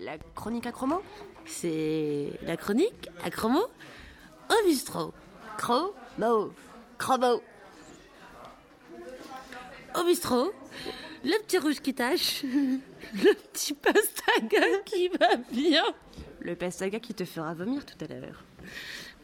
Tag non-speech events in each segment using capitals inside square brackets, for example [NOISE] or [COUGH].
La chronique à chromo C'est la chronique à chromo au bistrot. Chromo, chromo. Au bistrot, le petit rouge qui tâche, [LAUGHS] le petit pastaga qui va bien. Le pastaga qui te fera vomir tout à l'heure.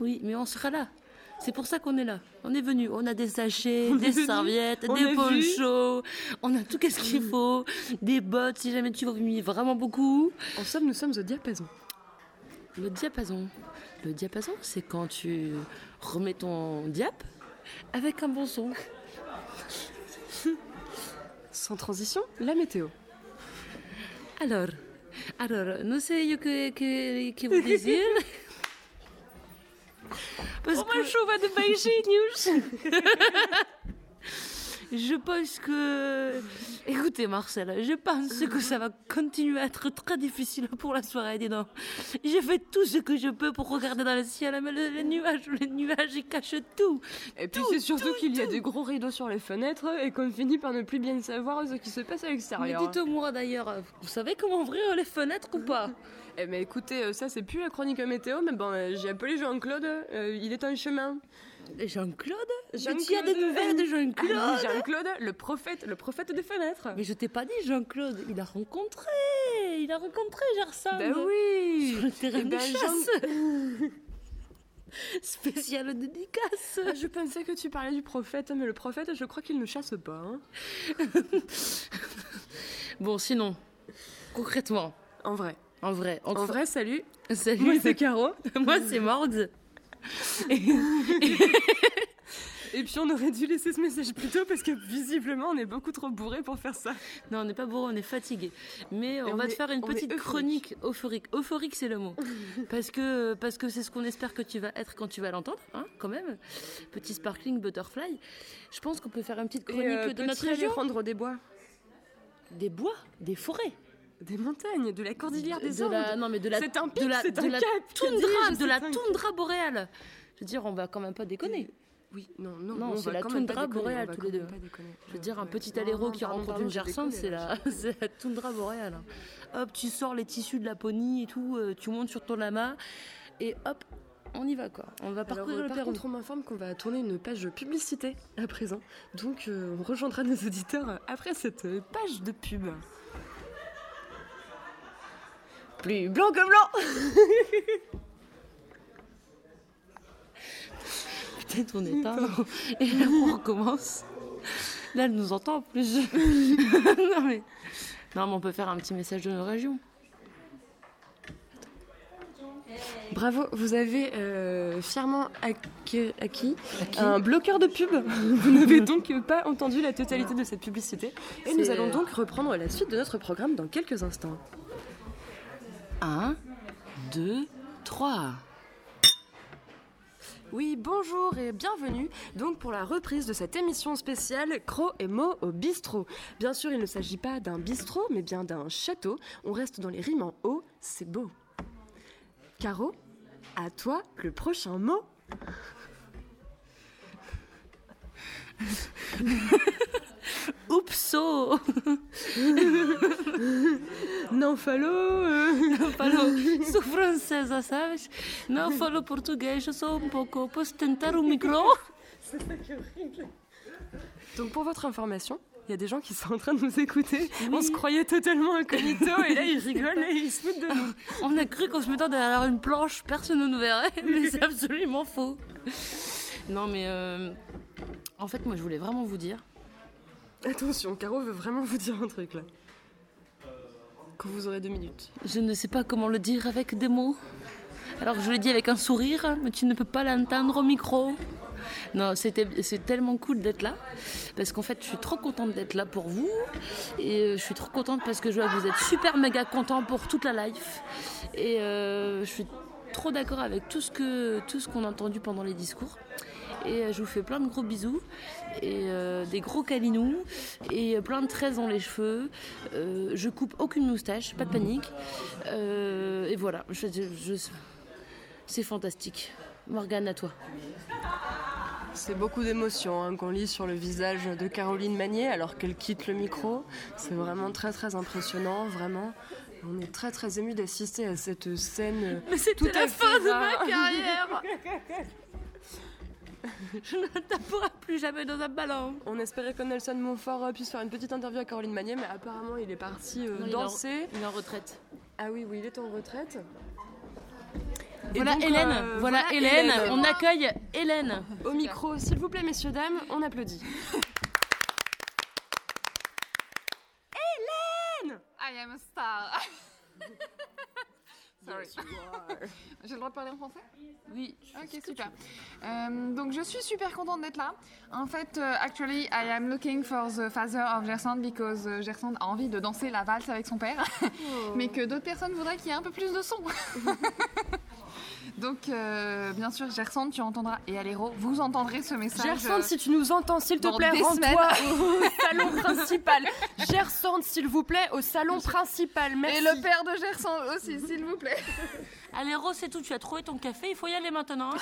Oui, mais on sera là. C'est pour ça qu'on est là. On est venu. On a des sachets, des serviettes, On des ponchos. On a tout ce qu'il faut. Des bottes si jamais tu vomis vraiment beaucoup. En somme, nous sommes au diapason. Le diapason. Le diapason, c'est quand tu remets ton diap avec un bon son. Sans transition, la météo. Alors, alors, no sé yo qué, qué, qué vous decir. [LAUGHS] Parce que de Beijing [LAUGHS] je pense que... Écoutez Marcel, je pense que ça va continuer à être très difficile pour la soirée, dis donc. J'ai fait tout ce que je peux pour regarder dans le ciel, mais le- les nuages, les nuages, ils cachent tout. Et puis c'est surtout tout, qu'il y a des gros rideaux sur les fenêtres et qu'on finit par ne plus bien savoir ce qui se passe à Mais l'extérieur. dites-moi d'ailleurs, vous savez comment ouvrir les fenêtres ou pas? Eh ben écoutez, euh, ça c'est plus la chronique météo, mais bon, euh, j'ai appelé Jean-Claude, euh, il est en chemin. Jean-Claude Jean-Claude. Tu as des nouvelles de Ah Jean-Claude oui, Jean-Claude, le prophète, le prophète des fenêtres. Mais je t'ai pas dit Jean-Claude, il a rencontré, il a rencontré Gerson. Ben oui Sur le terrain Eh de ben, chasse. [LAUGHS] Spéciale dédicace. Ah, Je pensais que tu parlais du prophète, mais le prophète, je crois qu'il ne chasse pas. hein. [LAUGHS] Bon, sinon, concrètement, En vrai. En vrai, En vrai, salut. [LAUGHS] salut. Moi, c'est Caro. [LAUGHS] Moi, c'est Mords. Et puis, on aurait dû laisser ce message plus tôt parce que visiblement, on est beaucoup trop bourré pour faire ça. Non, on n'est pas bourré, on est fatigué. Mais on, on va est- te faire une petite euphorique. chronique euphorique. Euphorique, c'est le mot. [LAUGHS] parce que parce que c'est ce qu'on espère que tu vas être quand tu vas l'entendre, hein, quand même. Petit sparkling butterfly. Je pense qu'on peut faire une petite Et, chronique euh, de notre région. prendre des bois, Des bois, des forêts? Des montagnes, de la cordillère des de Andes. la, non mais de la, C'est un pic, de la, c'est de un la cap, toundra, de la toundra boréale. Je veux dire, on va quand même pas déconner. Oui, non, non, Non, on c'est va la quand même pas toundra déconner, boréale, tous les deux. Je veux dire, un petit non, qui rencontre une déconne, c'est la, [LAUGHS] la toundra boréale. Hop, tu sors les tissus de Laponie et tout, euh, tu montes sur ton lama et hop, on y va quoi. On va parcourir euh, le par Pérou. contre, on m'informe qu'on va tourner une page publicité à présent. Donc, euh, on rejoindra nos auditeurs après cette page de pub. Plus blanc que blanc [LAUGHS] Peut-être on éteint et là on recommence. Là, elle nous entend en plus. [LAUGHS] non, mais... non, mais on peut faire un petit message de nos régions. Bravo, vous avez euh, fièrement acquis, acquis un bloqueur de pub. [LAUGHS] Vous n'avez donc pas entendu la totalité de cette publicité. Et nous allons donc reprendre la suite de notre programme dans quelques instants. 1, 2, 3. Oui, bonjour et bienvenue donc pour la reprise de cette émission spéciale Cro et Mo au bistrot. Bien sûr, il ne s'agit pas d'un bistrot, mais bien d'un château. On reste dans les rimes en haut, c'est beau. Caro, à toi le prochain mot. [LAUGHS] Oupso [LAUGHS] Non, fallo. euh. Falou, sou francesa, sabes? Não falo português, sou um pouco. Posso tentar o micro? Donc pour votre information, il y a des gens qui sont en train de nous écouter. On se croyait totalement incognito et là ils [LAUGHS] rigolent et ils se foutent de nous. On a cru qu'en se mettant derrière une planche, personne ne nous verrait, [LAUGHS] mais c'est absolument faux. Non, mais euh, en fait, moi, je voulais vraiment vous dire. Attention, Caro veut vraiment vous dire un truc là. Quand vous aurez deux minutes. Je ne sais pas comment le dire avec des mots. Alors je le dis avec un sourire, mais tu ne peux pas l'entendre au micro. Non, c'est tellement cool d'être là. Parce qu'en fait, je suis trop contente d'être là pour vous. Et euh, je suis trop contente parce que je vois que vous êtes super méga contents pour toute la life. Et euh, je suis trop d'accord avec tout ce qu'on a entendu pendant les discours. Et euh, je vous fais plein de gros bisous. Et euh, des gros câlinous. Et euh, plein de tresses dans les cheveux. Euh, je coupe aucune moustache, pas de panique. Euh, et voilà, je, je- c'est fantastique. Morgane, à toi. C'est beaucoup d'émotions hein, qu'on lit sur le visage de Caroline Magnier alors qu'elle quitte le micro. C'est vraiment très très impressionnant, vraiment. On est très très ému d'assister à cette scène. Mais c'était Tout à la fin de ma carrière [LAUGHS] [LAUGHS] Je ne taperai plus jamais dans un ballon. On espérait que Nelson Montfort puisse faire une petite interview à Caroline Magnier, mais apparemment il est parti euh, Non, il est en- danser. Il est en retraite. Ah oui, oui, il est en retraite. Et Voilà donc, Hélène, euh, voilà, Hélène. On accueille Hélène. Au micro, s'il vous plaît, messieurs, dames, on applaudit. [LAUGHS] I am a star. [LAUGHS] Sorry. [LAUGHS] J'ai le droit de parler en français? Oui. Ok, super. Euh, donc je suis super contente d'être là. En fait, euh, actually, I am looking for the father of Gerson because euh, Gerson a envie de danser la valse avec son père, [LAUGHS] mais que d'autres personnes voudraient qu'il y ait un peu plus de son. [LAUGHS] donc, euh, bien sûr, Gerson, tu entendras, et Aléro, vous entendrez ce message. Gerson, si tu nous entends, s'il te plaît, rends-toi au [LAUGHS] salon principal. Gerson, s'il vous plaît, au salon principal. Merci. Et le père de Gerson aussi, s'il vous plaît. [LAUGHS] Allez, Rose, c'est tout. Tu as trouvé ton café. Il faut y aller maintenant. hein.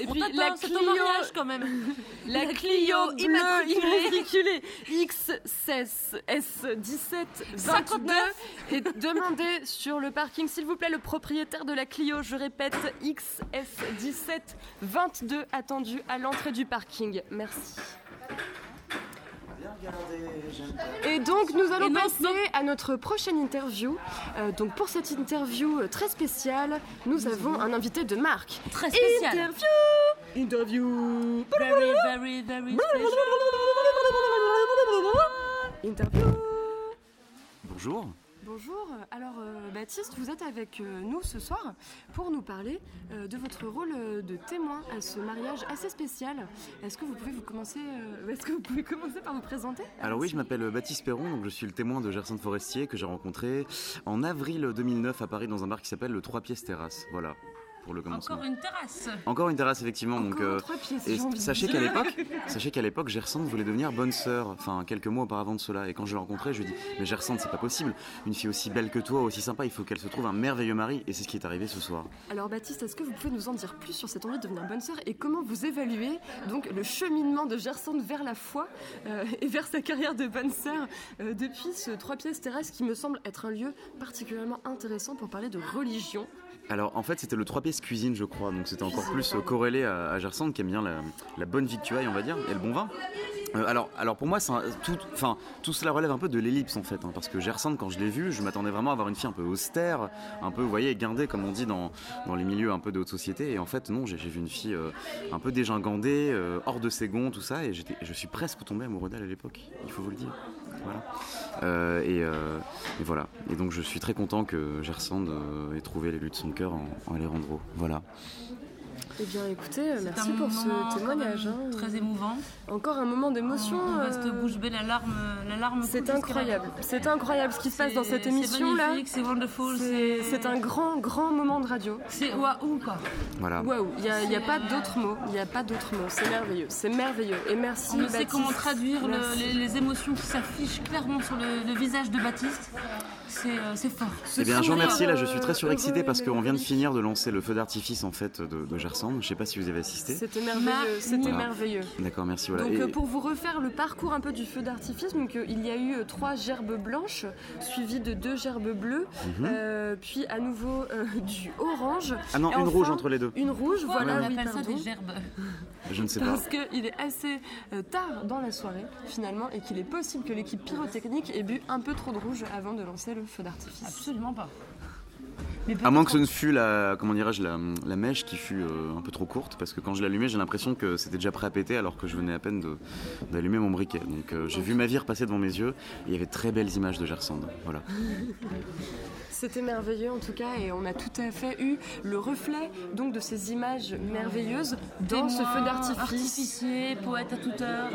Et On puis la c'est Clio, ton mariage quand même. [LAUGHS] la Clio bleue immatriculée. immatriculée X16 S17 22 est demandée sur le parking. S'il vous plaît, le propriétaire de la Clio, je répète, XS17 22 attendu à l'entrée du parking. Merci. Et donc nous allons non, passer non. à notre prochaine interview. Euh, donc pour cette interview euh, très spéciale, nous avons un invité de marque. Très spécial. Interview Interview Very, very, very special. Interview Bonjour. Bonjour, alors euh, Baptiste, vous êtes avec euh, nous ce soir pour nous parler euh, de votre rôle de témoin à ce mariage assez spécial. Est-ce que vous pouvez vous commencer, [LAUGHS] est-ce que vous pouvez commencer par vous présenter Alors oui, je m'appelle Baptiste Perron, donc je suis le témoin de Gerson Forestier que j'ai rencontré en avril 2009 à Paris dans un bar qui s'appelle le Trois Pièces Terrasse. Voilà, pour le commencement. Encore une terrasse. Encore une terrasse effectivement. donc, Encore euh, trois pièces. et [LAUGHS] sachez qu'à l'époque, sachez qu'à l'époque, Gerson voulait devenir bonne sœur. Enfin, quelques mois auparavant de cela. Et quand je l'ai rencontré, je lui ai dit mais Gerson, c'est pas possible. Une fille aussi belle que toi, aussi sympa, il faut qu'elle se trouve un merveilleux mari. Et c'est ce qui est arrivé ce soir. Alors Baptiste, est-ce que vous pouvez nous en dire plus sur cette envie de devenir bonne sœur et comment vous évaluez donc le cheminement de Gerson vers la foi euh, et vers sa carrière de bonne sœur euh, depuis ce trois pièces terrasse qui me semble être un lieu particulièrement intéressant pour parler de religion. Alors en fait c'était le trois pièces cuisine je crois, donc c'était encore plus euh, corrélé à, à Gerson qui aime bien la, la bonne victuaille on va dire et le bon vin. Euh, alors, alors pour moi tout, cela relève un peu de l'ellipse en fait, hein, parce que Gerson quand je l'ai vu je m'attendais vraiment à avoir une fille un peu austère, un peu vous voyez guindée comme on dit dans, dans les milieux un peu de haute société et en fait non j'ai vu une fille euh, un peu dégingandée, euh, hors de ses gonds tout ça et je suis presque tombé amoureux d'elle à l'époque, il faut vous le dire. Voilà. Et, voilà. Et donc je suis très content que Gerson euh, ait trouvé l'élu de son cœur en, en Alejandro. Voilà. Eh bien écoutez, euh, merci un pour ce témoignage. hein. Très émouvant. Encore un moment d'émotion. On reste euh, bouche bée, la larme, la larme. coule C'est incroyable. C'est incroyable ce qui se passe dans cette émission là. C'est magnifique, c'est wonderful. C'est un grand, grand moment de radio. C'est waouh quoi. Voilà. Waouh, il n'y a, il y a pas d'autres mots. Il n'y a pas d'autres mots. C'est merveilleux. C'est merveilleux. Et merci. On ne sait comment traduire le- les, les émotions qui s'affichent clairement sur le, le visage de Baptiste. C'est euh, c'est fort. Eh bien, je vous remercie. Là, je suis euh, très surexcité heureux parce qu'on vient de finir de lancer le feu d'artifice en fait de, de Gerson. Je sais pas si vous avez assisté. C'était merveilleux. C'était Voilà. merveilleux. D'accord, merci. Voilà. Donc Et- euh, pour vous refaire le parcours un peu du feu d'artifice, donc euh, il y a eu euh, trois gerbes blanches suivies de deux gerbes bleues, Mhm. euh, puis à nouveau euh, [LAUGHS] du orange, Ah non, et une enfin, rouge entre les deux. une rouge, Pourquoi voilà, on oui, appelle ça pardon. des gerbes? Je ne sais pas. Parce qu'il est assez tard dans la soirée finalement et qu'il est possible que l'équipe pyrotechnique ait bu un peu trop de rouge avant de lancer le feu d'artifice. Absolument pas. À moins que ce ne fût la, comment dirais-je, la, la mèche qui fut euh, un peu trop courte, parce que quand je l'allumais, j'ai l'impression que c'était déjà prêt à péter, alors que je venais à peine d'allumer mon briquet. Donc euh, j'ai vu ma vie repasser devant mes yeux, et il y avait très belles images de Gersand. Voilà. [LAUGHS] C'était merveilleux en tout cas et on a tout à fait eu le reflet donc de ces images merveilleuses dans ce feu d'artifice. Artificier, poète à toute heure.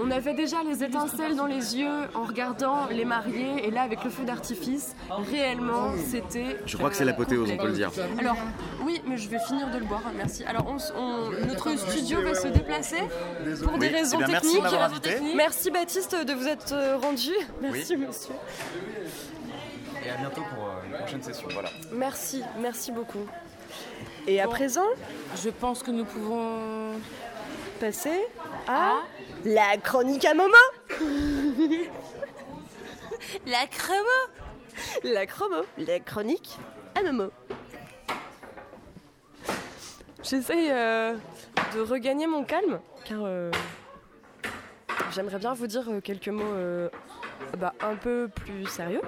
On avait déjà les étincelles dans les yeux en regardant les mariés et là avec le feu d'artifice, réellement c'était. Je crois que c'est l'apothéose, on peut le dire. Alors oui, mais je vais finir de le boire, merci. Alors on on- notre studio va se déplacer pour des Oui, raisons eh bien, merci de techniques. invité. Merci Baptiste de vous être euh, rendu. Merci monsieur. Et à bientôt pour une prochaine session. Voilà. Merci, merci beaucoup. Et à présent, Je pense que nous pouvons. passer à la chronique à Momo. [LAUGHS] La crème La chromo, la chronique à Momo. J'essaye euh, de regagner mon calme car euh, j'aimerais bien vous dire euh, quelques mots euh, bah, un peu plus sérieux.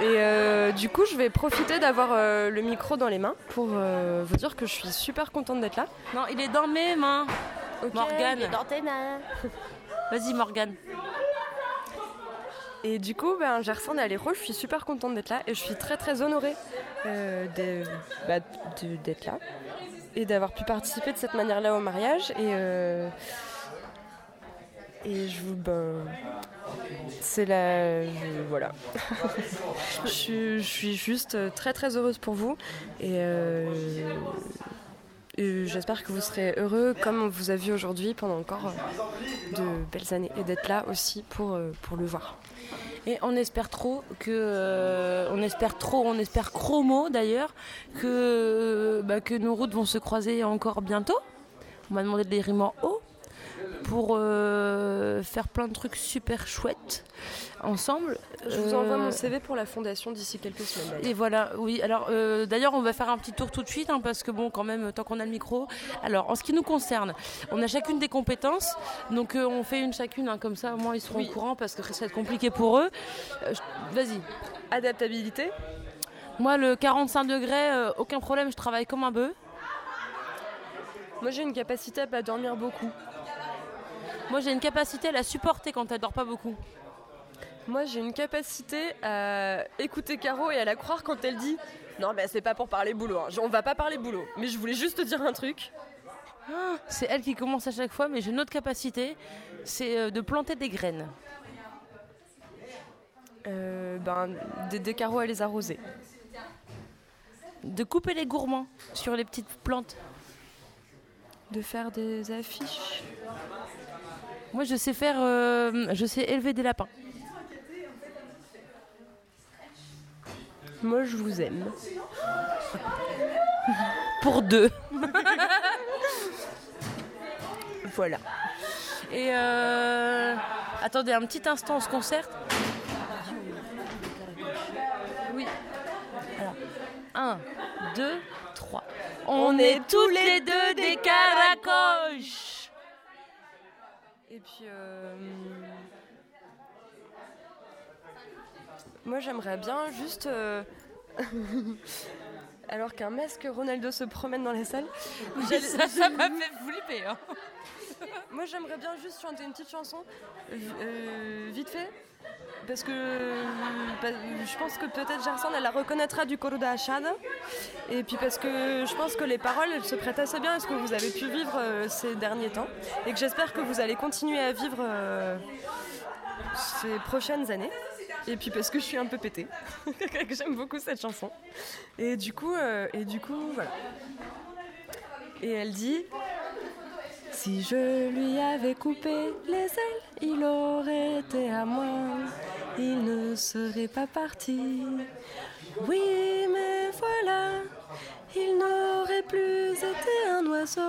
Et euh, du coup, je vais profiter d'avoir euh, le micro dans les mains pour euh, vous dire que je suis super contente d'être là. Non, il est dans mes mains. Morgane. il est dans tes mains. Vas-y, Morgane. Et du coup, ben, Gerson est à l'héros, je suis super contente d'être là et je suis très très honorée euh, bah, d'être là et d'avoir pu participer de cette manière-là au mariage. Et, euh, je vous. Ben, c'est la. voilà. [LAUGHS] je, suis- juste très très heureuse pour vous euh, et J'espère que vous serez heureux comme on vous a vu aujourd'hui pendant encore euh, de belles années et d'être là aussi pour, euh, pour le voir. Et on espère trop que, euh, on espère trop, on espère chromo d'ailleurs, que, bah, que nos routes vont se croiser encore bientôt. On m'a demandé de les rimes en haut pour euh, faire plein de trucs super chouettes ensemble. Je vous envoie Euh, mon CV pour la fondation d'ici quelques semaines. Et voilà, oui. Alors, euh, d'ailleurs, on va faire un petit tour tout de suite, hein, parce que bon, quand même, tant qu'on a le micro. Alors, en ce qui nous concerne, on a chacune des compétences, donc euh, on fait une chacune, hein, comme ça, au moins ils seront au courant, parce que ça va être compliqué pour eux. Euh, Vas-y. Adaptabilité, Moi, le 45 degrés, euh, aucun problème, je travaille comme un bœuf. moi j'ai une capacité à pas dormir beaucoup. Moi, j'ai une capacité à la supporter quand elle dort pas beaucoup. Moi j'ai une capacité à écouter Caro et à la croire quand elle dit non mais c'est pas pour parler boulot, hein. on va pas parler boulot, mais je voulais juste te dire un truc. C'est elle qui commence à chaque fois, mais j'ai une autre capacité, c'est euh, de planter des graines. Euh, ben d'aider Caro à les arroser. De couper les gourmands sur les petites plantes. De faire des affiches. Moi, je sais faire, euh, je sais élever des lapins. Moi je vous aime. [LAUGHS] Pour deux. [LAUGHS] Voilà. Et euh... attendez un petit instant, on se concerte. Oui. Alors, un, deux, trois. On, est tous les deux des caracoches. Et puis, euh, moi j'aimerais bien juste, euh, [LAUGHS] alors qu'un masque Ronaldo se promène dans la salle, ça [LAUGHS] m'a fait flipper. hein. [LAUGHS] moi j'aimerais bien juste chanter une petite chanson, euh, vite fait, parce que bah, je pense que peut-être Gerson elle la reconnaîtra du coro da Achada, et puis parce que je pense que les paroles elles se prêtent assez bien à ce que vous avez pu vivre euh, ces derniers temps, et que j'espère que vous allez continuer à vivre euh, ces prochaines années. Et puis parce que je suis un peu pétée, [LAUGHS] j'aime beaucoup cette chanson. Et du coup, euh, et du coup, voilà. Et elle dit Si je lui avais coupé les ailes, il aurait été à moi. Il ne serait pas parti. Oui, mais voilà, il n'aurait plus été un oiseau.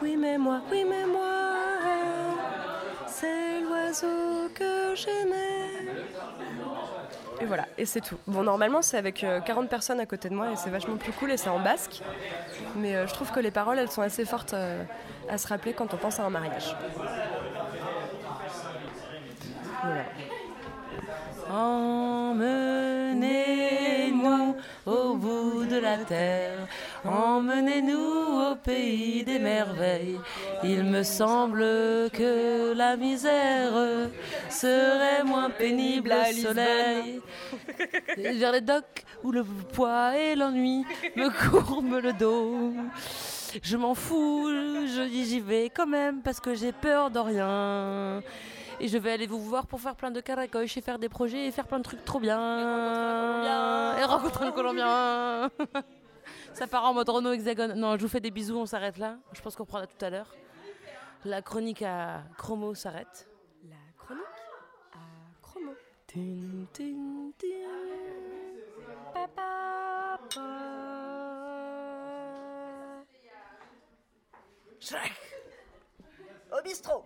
Oui, mais moi, oui, mais moi, c'est l'oiseau que j'aimais. Et voilà, et c'est tout. Bon, normalement, c'est avec euh, 40 personnes à côté de moi et c'est vachement plus cool et c'est en basque. Mais euh, je trouve que les paroles, elles sont assez fortes euh, à se rappeler quand on pense à un mariage. Voilà. La terre, emmenez-nous au pays des merveilles. Il me semble que la misère serait moins pénible à au soleil. Vers les docks où le poids et l'ennui me courbent le dos. Je m'en fous, je dis j'y vais quand même parce que j'ai peur de rien. Et je vais aller vous voir pour faire plein de caracoches et faire des projets et faire plein de trucs trop bien. Et rencontrer un Colombien. [LAUGHS] Ça part en mode Renault Hexagone. Non, je vous fais des bisous, on s'arrête là. Je pense qu'on prendra tout à l'heure. La chronique à Chromo s'arrête. La chronique à Chromo. Tin, tin, tin. Papa, Shrek. Au bistrot